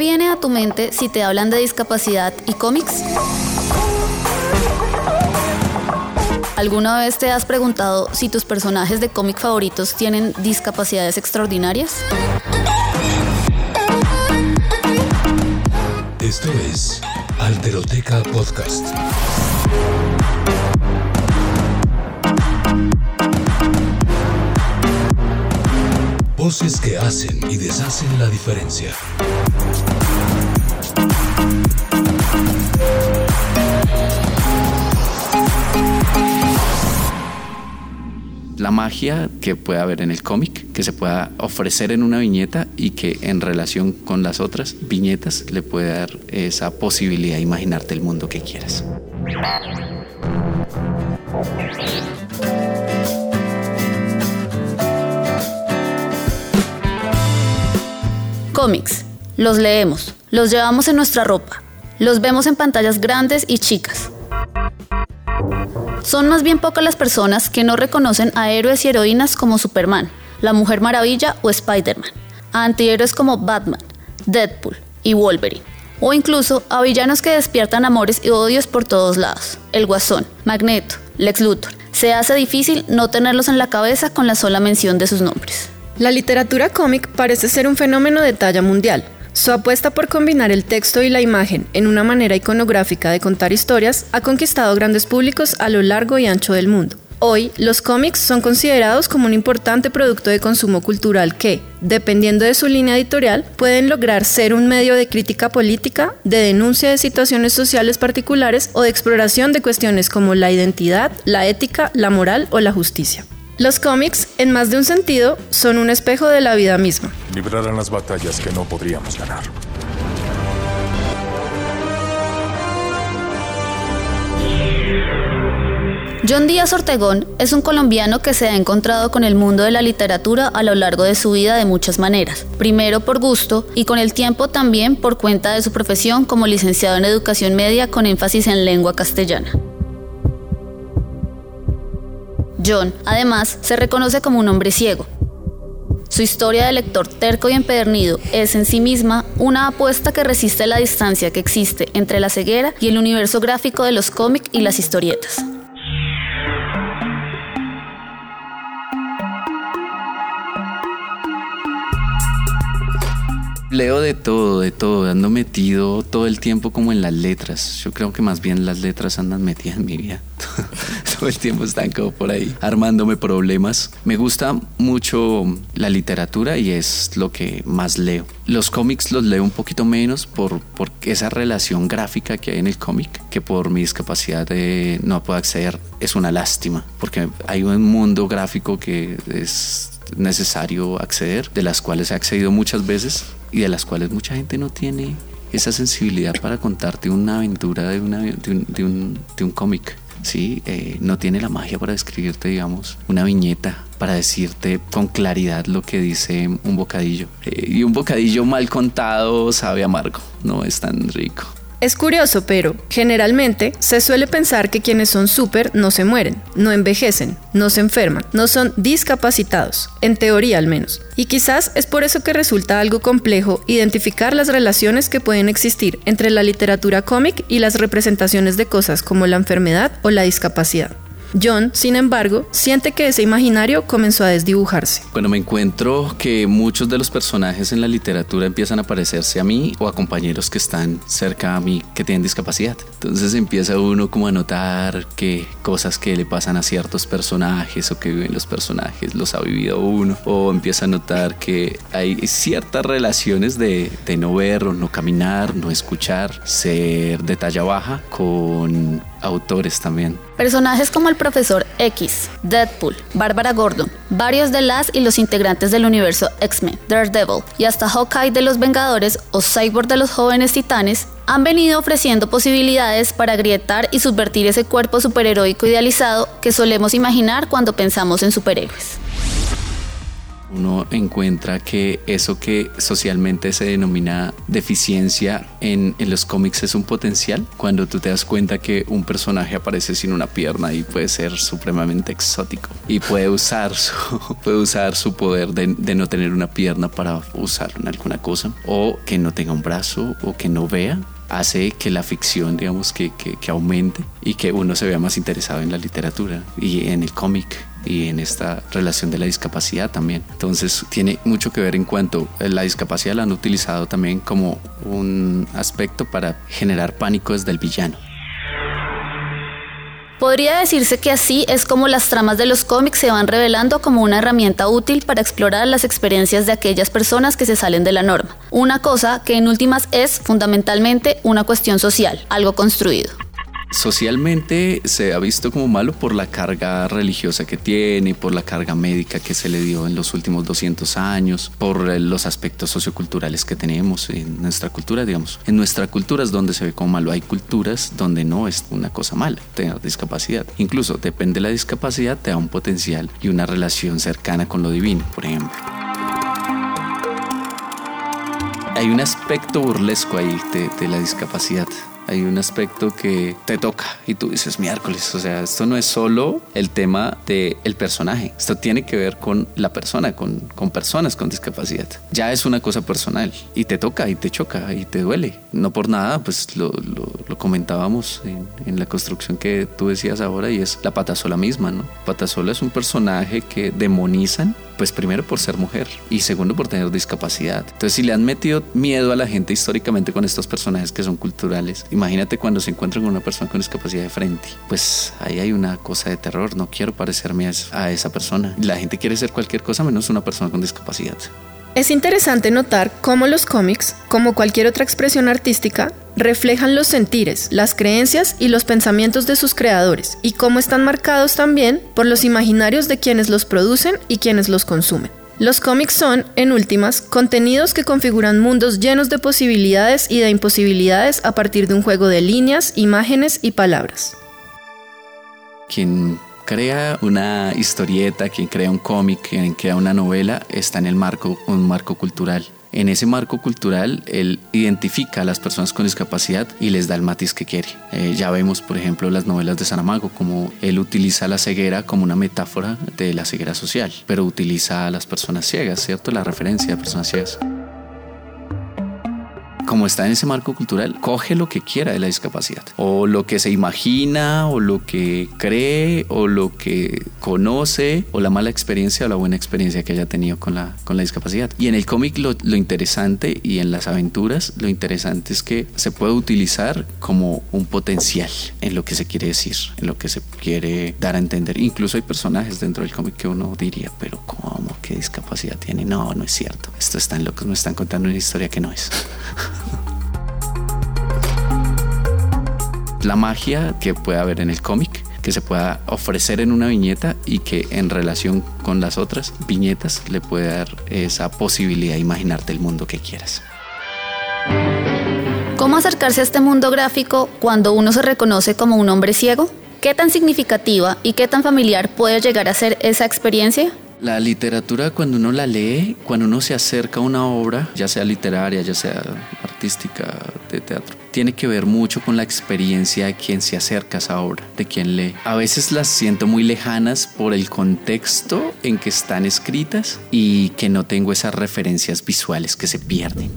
Viene a tu mente si te hablan de discapacidad y cómics? ¿Alguna vez te has preguntado si tus personajes de cómic favoritos tienen discapacidades extraordinarias? Esto es Alteroteca Podcast. Voces que hacen y deshacen la diferencia. La magia que puede haber en el cómic, que se pueda ofrecer en una viñeta y que en relación con las otras viñetas le puede dar esa posibilidad de imaginarte el mundo que quieras. Cómics. Los leemos, los llevamos en nuestra ropa, los vemos en pantallas grandes y chicas. Son más bien pocas las personas que no reconocen a héroes y heroínas como Superman, la Mujer Maravilla o Spider-Man, a antihéroes como Batman, Deadpool y Wolverine, o incluso a villanos que despiertan amores y odios por todos lados, el Guasón, Magneto, Lex Luthor. Se hace difícil no tenerlos en la cabeza con la sola mención de sus nombres. La literatura cómic parece ser un fenómeno de talla mundial. Su apuesta por combinar el texto y la imagen en una manera iconográfica de contar historias ha conquistado grandes públicos a lo largo y ancho del mundo. Hoy, los cómics son considerados como un importante producto de consumo cultural que, dependiendo de su línea editorial, pueden lograr ser un medio de crítica política, de denuncia de situaciones sociales particulares o de exploración de cuestiones como la identidad, la ética, la moral o la justicia. Los cómics, en más de un sentido, son un espejo de la vida misma. Librarán las batallas que no podríamos ganar. John Díaz Ortegón es un colombiano que se ha encontrado con el mundo de la literatura a lo largo de su vida de muchas maneras. Primero por gusto y con el tiempo también por cuenta de su profesión como licenciado en educación media con énfasis en lengua castellana. John, además, se reconoce como un hombre ciego. Su historia de lector terco y empedernido es en sí misma una apuesta que resiste la distancia que existe entre la ceguera y el universo gráfico de los cómics y las historietas. Leo de todo, de todo, ando metido todo el tiempo como en las letras. Yo creo que más bien las letras andan metidas en mi vida. todo el tiempo están como por ahí armándome problemas. Me gusta mucho la literatura y es lo que más leo. Los cómics los leo un poquito menos por, por esa relación gráfica que hay en el cómic, que por mi discapacidad de no puedo acceder. Es una lástima, porque hay un mundo gráfico que es necesario acceder, de las cuales he accedido muchas veces y de las cuales mucha gente no tiene esa sensibilidad para contarte una aventura de, una, de un, de un, cómic. ¿Sí? Eh, no tiene la magia para describirte, digamos, una viñeta, para decirte con claridad lo que dice un bocadillo. Eh, y un bocadillo mal contado sabe amargo, no es tan rico. Es curioso, pero generalmente se suele pensar que quienes son súper no se mueren, no envejecen, no se enferman, no son discapacitados, en teoría al menos. Y quizás es por eso que resulta algo complejo identificar las relaciones que pueden existir entre la literatura cómic y las representaciones de cosas como la enfermedad o la discapacidad. John, sin embargo, siente que ese imaginario comenzó a desdibujarse. Bueno, me encuentro que muchos de los personajes en la literatura empiezan a parecerse a mí o a compañeros que están cerca a mí que tienen discapacidad. Entonces empieza uno como a notar que cosas que le pasan a ciertos personajes o que viven los personajes los ha vivido uno. O empieza a notar que hay ciertas relaciones de, de no ver o no caminar, no escuchar, ser de talla baja con autores también. Personajes como el profesor X, Deadpool, Bárbara Gordon, varios de las y los integrantes del universo X-Men, Daredevil y hasta Hawkeye de los Vengadores o Cyborg de los jóvenes titanes han venido ofreciendo posibilidades para agrietar y subvertir ese cuerpo superheroico idealizado que solemos imaginar cuando pensamos en superhéroes uno encuentra que eso que socialmente se denomina deficiencia en, los cómics es un potencial. Cuando tú te das cuenta que un personaje aparece sin una pierna y puede ser supremamente exótico y puede usar su, puede usar su poder de, no tener una pierna para usarlo en alguna cosa o que no tenga un brazo o que no vea hace que la ficción, digamos, que, que, aumente y que uno se vea más interesado en la literatura y en el cómic y en esta relación de la discapacidad también. Entonces tiene mucho que ver en cuanto la discapacidad la han utilizado también como un aspecto para generar pánico desde el villano. Podría decirse que así es como las tramas de los cómics se van revelando como una herramienta útil para explorar las experiencias de aquellas personas que se salen de la norma. Una cosa que en últimas es fundamentalmente una cuestión social, algo construido socialmente se ha visto como malo por la carga religiosa que tiene, por la carga médica que se le dio en los últimos 200 años, por eh, los aspectos socioculturales que tenemos en nuestra cultura, digamos. En nuestra cultura es donde se ve como malo. Hay culturas donde no es una cosa mala tener discapacidad. Incluso depende de la discapacidad, te da un potencial y una relación cercana con lo divino, por ejemplo hay un aspecto burlesco ahí de, la discapacidad hay un aspecto que te toca y tú dices miércoles, o sea, esto no es solo el tema del el personaje, esto tiene que ver con la persona, con, con personas con discapacidad. Ya es una cosa personal y te toca y te choca y te duele. No por nada, pues lo, lo, comentábamos en, en, la construcción que tú decías ahora y es la patasola misma, ¿no? Patasola es un personaje que demonizan pues primero por ser mujer y segundo por tener discapacidad. Entonces, si le han metido miedo a la gente históricamente con estos personajes que son culturales, imagínate cuando se encuentran con una persona con discapacidad de frente. Pues ahí hay una cosa de terror. No quiero parecerme a esa persona. La gente quiere ser cualquier cosa menos una persona con discapacidad. Es interesante notar cómo los cómics, como cualquier otra expresión artística, reflejan los sentires, las creencias y los pensamientos de sus creadores, y cómo están marcados también por los imaginarios de quienes los producen y quienes los consumen. Los cómics son, en últimas, contenidos que configuran mundos llenos de posibilidades y de imposibilidades a partir de un juego de líneas, imágenes y palabras. Crea una historieta, quien crea un cómic, quien crea una novela, está en el marco, un marco cultural. En ese marco cultural, él identifica a las personas con discapacidad y les da el matiz que quiere. Eh, ya vemos, por ejemplo, las novelas de Saramago, como él utiliza la ceguera como una metáfora de la ceguera social, pero utiliza a las personas ciegas, ¿cierto? La referencia a personas ciegas como está en ese marco cultural, coge lo que quiera de la discapacidad, o lo que se imagina, o lo que cree, o lo que conoce, o la mala experiencia o la buena experiencia que haya tenido con la, con la discapacidad. Y en el cómic lo, lo interesante y en las aventuras, lo interesante es que se puede utilizar como un potencial en lo que se quiere decir, en lo que se quiere dar a entender. Incluso hay personajes dentro del cómic que uno diría, pero ¿cómo? ¿Qué discapacidad tiene? No, no es cierto. Esto está en lo que me están contando una historia que no es. la magia que puede haber en el cómic, que se pueda ofrecer en una viñeta y que en relación con las otras viñetas le puede dar esa posibilidad de imaginarte el mundo que quieras. ¿Cómo acercarse a este mundo gráfico cuando uno se reconoce como un hombre ciego? ¿Qué tan significativa y qué tan familiar puede llegar a ser esa experiencia? La literatura cuando uno la lee, cuando uno se acerca a una obra, ya sea literaria, ya sea artística, de teatro, tiene que ver mucho con la experiencia de quien se acerca a esa obra, de quien lee. A veces las siento muy lejanas por el contexto en que están escritas y que no tengo esas referencias visuales que se pierden.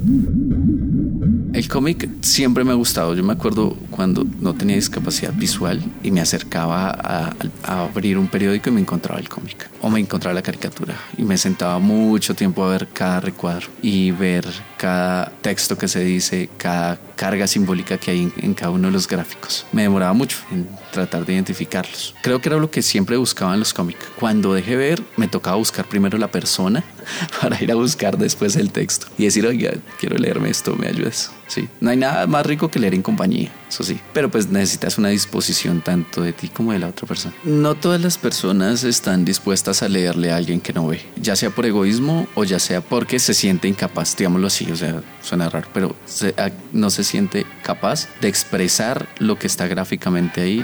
El cómic siempre me ha gustado. Yo me acuerdo cuando no tenía discapacidad visual y me acercaba a, abrir un periódico y me encontraba el cómic o me encontraba la caricatura y me sentaba mucho tiempo a ver cada recuadro y ver cada texto que se dice, cada carga simbólica que hay en, en, cada uno de los gráficos. Me demoraba mucho en tratar de identificarlos. Creo que era lo que siempre buscaba en los cómics. Cuando dejé ver, me tocaba buscar primero la persona para ir a buscar después el texto y decir, oiga, quiero leerme esto, me ayudas. Sí, no hay nada más rico que leer en compañía, eso sí, pero pues necesitas una disposición tanto de ti como de la otra persona. No todas las personas están dispuestas a leerle a alguien que no ve, ya sea por egoísmo o ya sea porque se siente incapaz, digámoslo así, o sea, suena raro, pero se, no se siente capaz de expresar lo que está gráficamente ahí.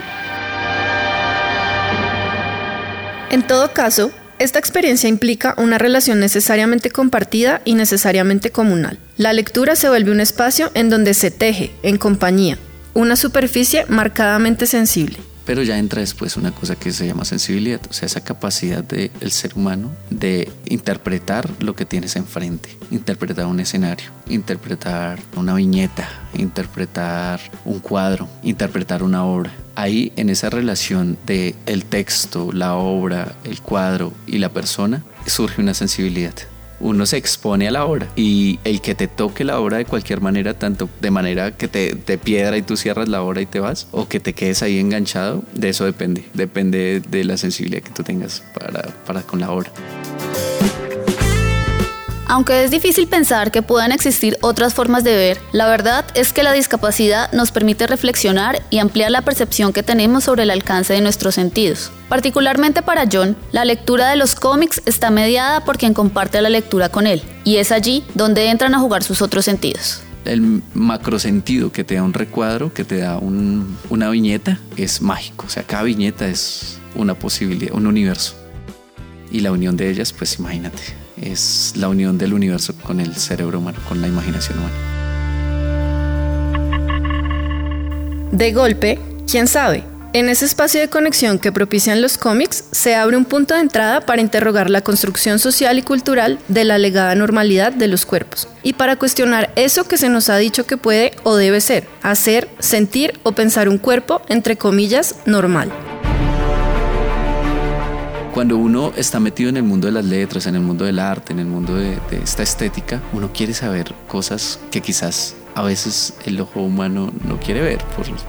En todo caso, esta experiencia implica una relación necesariamente compartida y necesariamente comunal. La lectura se vuelve un espacio en donde se teje, en compañía, una superficie marcadamente sensible. Pero ya entra después una cosa que se llama sensibilidad, o sea, esa capacidad del ser humano de interpretar lo que tienes enfrente, interpretar un escenario, interpretar una viñeta, interpretar un cuadro, interpretar una obra ahí en esa relación de el texto, la obra, el cuadro y la persona surge una sensibilidad. Uno se expone a la obra y el que te toque la obra de cualquier manera, tanto de manera que te, te piedra y tú cierras la obra y te vas, o que te quedes ahí enganchado, de eso depende. Depende de la sensibilidad que tú tengas para, para con la obra. Aunque es difícil pensar que puedan existir otras formas de ver, la verdad es que la discapacidad nos permite reflexionar y ampliar la percepción que tenemos sobre el alcance de nuestros sentidos. Particularmente para John, la lectura de los cómics está mediada por quien comparte la lectura con él, y es allí donde entran a jugar sus otros sentidos el macrosentido que te da un recuadro, que te da un, una viñeta, es mágico. O sea, cada viñeta es una posibilidad, un universo. Y la unión de ellas, pues imagínate, es la unión del universo con el cerebro humano, con la imaginación humana. De golpe, quién sabe, en ese espacio de conexión que propician los cómics se abre un punto de entrada para interrogar la construcción social y cultural de la legada normalidad de los cuerpos. Y para cuestionar eso que se nos ha dicho que puede o debe ser, hacer, sentir o pensar un cuerpo, entre comillas, normal cuando uno está metido en el mundo de las letras, en el mundo del arte, en el mundo de, esta estética, uno quiere saber cosas que quizás a veces el ojo humano no quiere ver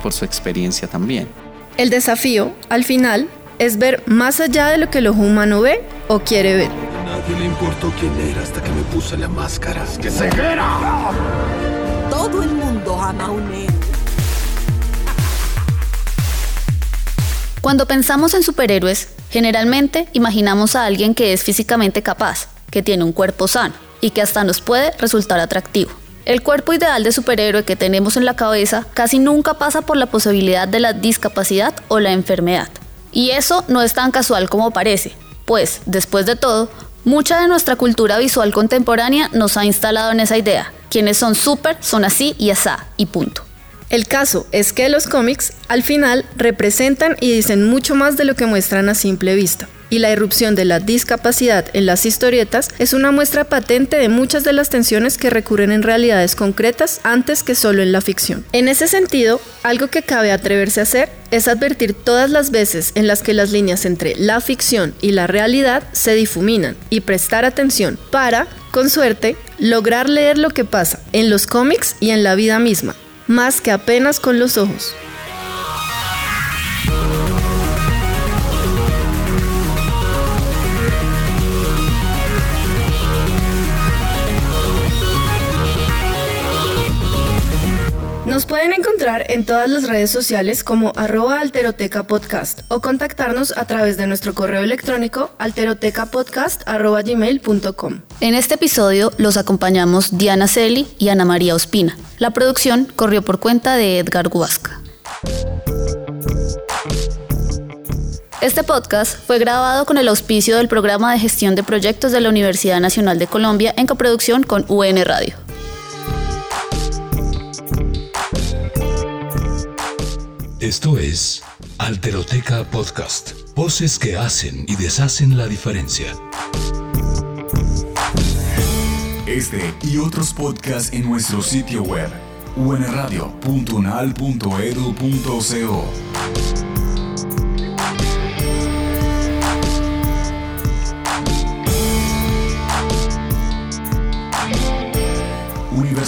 por, su experiencia también. El desafío, al final, es ver más allá de lo que el ojo humano ve o quiere ver. nadie le importó quién era hasta que me puse la máscara. ¡Que ceguera! Todo el mundo ama a un héroe. Cuando pensamos en superhéroes, Generalmente imaginamos a alguien que es físicamente capaz, que tiene un cuerpo sano y que hasta nos puede resultar atractivo. El cuerpo ideal de superhéroe que tenemos en la cabeza casi nunca pasa por la posibilidad de la discapacidad o la enfermedad. Y eso no es tan casual como parece, pues, después de todo, mucha de nuestra cultura visual contemporánea nos ha instalado en esa idea. Quienes son súper son así y asá, y punto. El caso es que los cómics al final representan y dicen mucho más de lo que muestran a simple vista. Y la irrupción de la discapacidad en las historietas es una muestra patente de muchas de las tensiones que recurren en realidades concretas antes que solo en la ficción. En ese sentido, algo que cabe atreverse a hacer es advertir todas las veces en las que las líneas entre la ficción y la realidad se difuminan y prestar atención para, con suerte, lograr leer lo que pasa en los cómics y en la vida misma, más que apenas con los ojos. Nos pueden encontrar en todas las redes sociales como arroba alteroteca podcast o contactarnos a través de nuestro correo electrónico alterotecapodcast.gmail.com. En este episodio los acompañamos Diana Celi y Ana María Ospina. La producción corrió por cuenta de Edgar Guasca. Este podcast fue grabado con el auspicio del Programa de Gestión de Proyectos de la Universidad Nacional de Colombia en coproducción con UN Radio. Esto es Alteroteca Podcast. Voces que hacen y deshacen la diferencia. Este y otros podcasts en nuestro sitio web unradio.unal.edu.co.